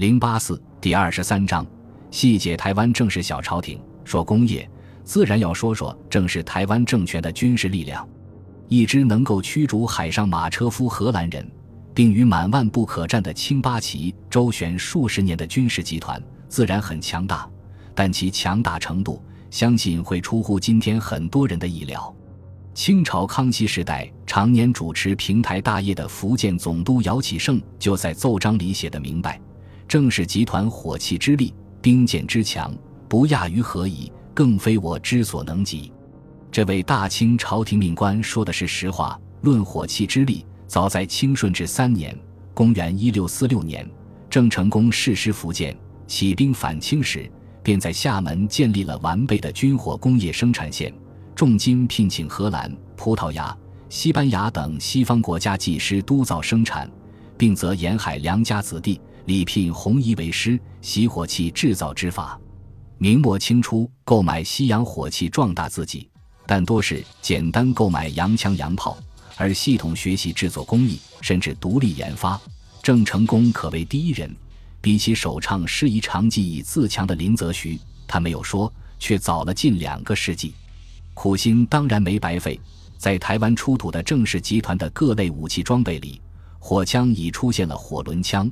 零八四第二十三章，细解台湾正式小朝廷。说工业，自然要说说正是台湾政权的军事力量。一支能够驱逐海上马车夫荷兰人，并与满万不可战的清八旗周旋数十年的军事集团，自然很强大。但其强大程度，相信会出乎今天很多人的意料。清朝康熙时代，常年主持平台大业的福建总督姚启圣，就在奏章里写得明白：郑氏集团火器之力，兵舰之强，不亚于何以，更非我之所能及。这位大清朝廷命官说的是实话。论火器之力，早在清顺治三年（公元1646年），郑成功誓师福建，起兵反清时，便在厦门建立了完备的军火工业生产线，重金聘请荷兰、葡萄牙、西班牙等西方国家技师督造生产，并择沿海良家子弟，礼聘红衣为师，习火器制造之法。明末清初购买西洋火器，壮大自己。但多是简单购买洋枪洋炮，而系统学习制作工艺，甚至独立研发。郑成功可谓第一人，比起首倡师夷长技以自强的林则徐，他没有说，却早了近两个世纪。苦心当然没白费，在台湾出土的郑氏集团的各类武器装备里，火枪已出现了火轮枪，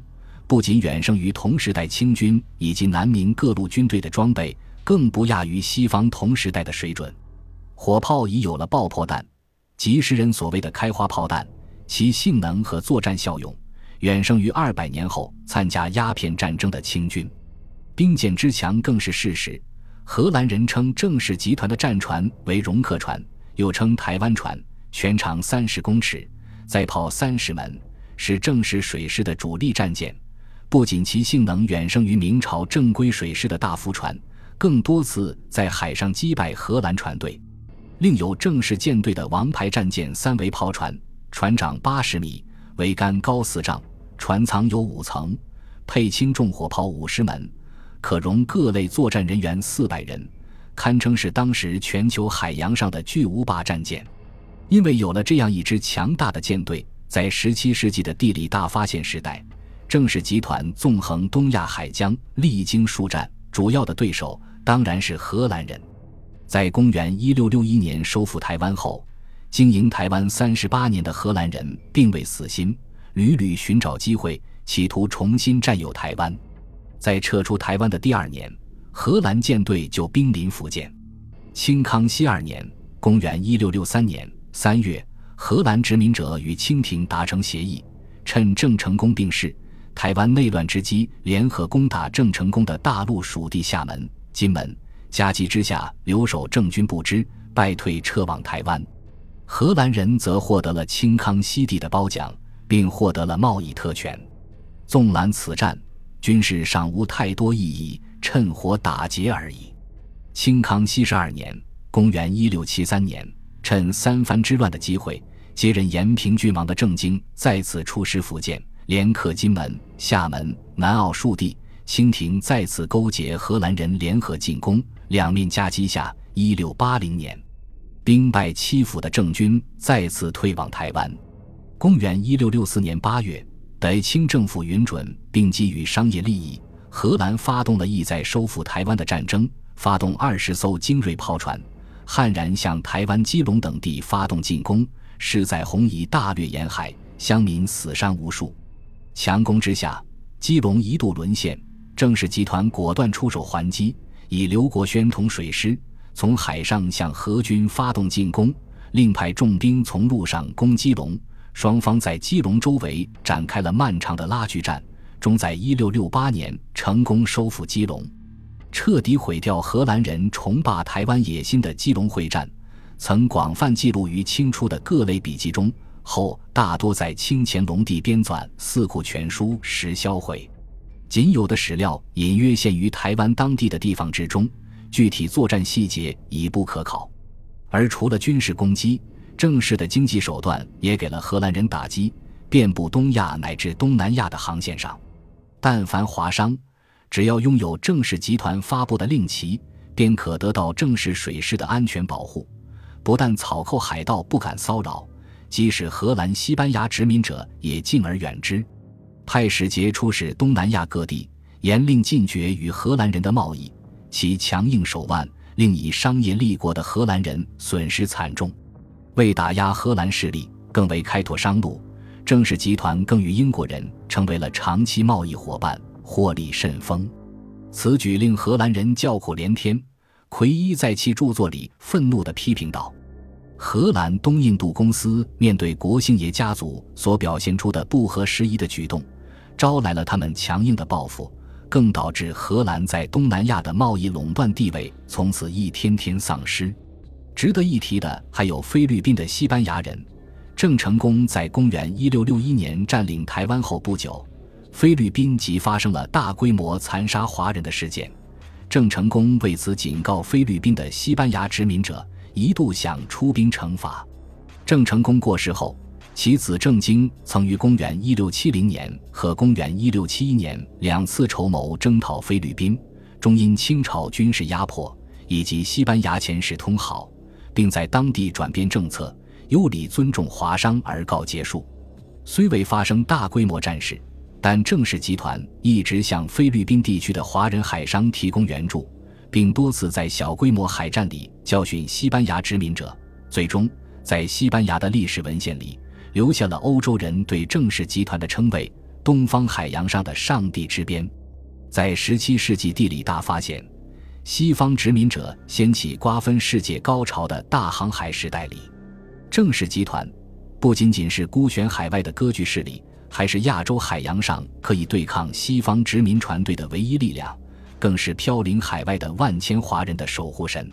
不仅远胜于同时代清军以及南明各路军队的装备，更不亚于西方同时代的水准。火炮已有了爆破弹，即时人所谓的开花炮弹，其性能和作战效用远胜于二百年后参加鸦片战争的清军。兵舰之强更是事实。荷兰人称郑氏集团的战船为容克船，又称台湾船，全长三十公尺，载炮三十门，是郑氏水师的主力战舰。不仅其性能远胜于明朝正规水师的大福船，更多次在海上击败荷兰船队。另有正式舰队的王牌战舰三桅炮船，船长八十米，桅杆高四丈，船舱有五层，配轻重火炮五十门，可容各类作战人员四百人，堪称是当时全球海洋上的巨无霸战舰。因为有了这样一支强大的舰队，在十七世纪的地理大发现时代，正式集团纵横东亚海疆，历经数战，主要的对手当然是荷兰人。在公元一六六一年收复台湾后，经营台湾三十八年的荷兰人并未死心，屡屡寻找机会，企图重新占有台湾。在撤出台湾的第二年，荷兰舰队就兵临福建。清康熙二年（公元一六六三年）三月，荷兰殖民者与清廷达成协议，趁郑成功病逝、台湾内乱之机，联合攻打郑成功的大陆属地厦门、金门。夹击之下，留守郑军不知败退，撤往台湾。荷兰人则获得了清康熙帝的褒奖，并获得了贸易特权。纵览此战，军事尚无太多意义，趁火打劫而已。清康熙十二年（公元一六七三年），趁三藩之乱的机会，接任延平郡王的郑经再次出师福建，连克金门、厦门、南澳数地。清廷再次勾结荷兰人联合进攻。两面夹击下，一六八零年，兵败七府的郑军再次退往台湾。公元一六六四年八月，得清政府允准，并基于商业利益，荷兰发动了意在收复台湾的战争，发动二十艘精锐炮船，悍然向台湾基隆等地发动进攻，势在洪以大掠沿海，乡民死伤无数。强攻之下，基隆一度沦陷，郑氏集团果断出手还击。以刘国轩统水师，从海上向荷军发动进攻，另派重兵从陆上攻基隆。双方在基隆周围展开了漫长的拉锯战，终在1668年成功收复基隆，彻底毁掉荷兰人重霸台湾野心的基隆会战，曾广泛记录于清初的各类笔记中，后大多在清乾隆帝编纂《四库全书》时销毁。仅有的史料隐约限于台湾当地的地方之中，具体作战细节已不可考。而除了军事攻击，正式的经济手段也给了荷兰人打击，遍布东亚乃至东南亚的航线上，但凡华商，只要拥有正式集团发布的令旗，便可得到正式水师的安全保护。不但草寇海盗不敢骚扰，即使荷兰、西班牙殖民者也敬而远之。派使节出使东南亚各地，严令禁绝与荷兰人的贸易，其强硬手腕令以商业立国的荷兰人损失惨重。为打压荷兰势力，更为开拓商路，郑氏集团更与英国人成为了长期贸易伙伴，获利甚丰。此举令荷兰人叫苦连天。奎伊在其著作里愤怒地批评道：“荷兰东印度公司面对国姓爷家族所表现出的不合时宜的举动，招来了他们强硬的报复，更导致荷兰在东南亚的贸易垄断地位从此一天天丧失。”值得一提的还有菲律宾的西班牙人。郑成功在公元一六六一年占领台湾后不久，菲律宾即发生了大规模残杀华人的事件。郑成功为此警告菲律宾的西班牙殖民者，一度想出兵惩罚。郑成功过世后，其子郑经曾于公元一六七零年和公元一六七一年两次筹谋征讨菲律宾，终因清朝军事压迫以及西班牙遣使通好，并在当地转变政策，有礼尊重华商而告结束。虽未发生大规模战事。但郑氏集团一直向菲律宾地区的华人海商提供援助，并多次在小规模海战里教训西班牙殖民者。最终，在西班牙的历史文献里，留下了欧洲人对郑氏集团的称谓——“东方海洋上的上帝之鞭”。在17世纪地理大发现、西方殖民者掀起瓜分世界高潮的大航海时代里，郑氏集团不仅仅是孤悬海外的割据势力。还是亚洲海洋上可以对抗西方殖民船队的唯一力量，更是飘零海外的万千华人的守护神。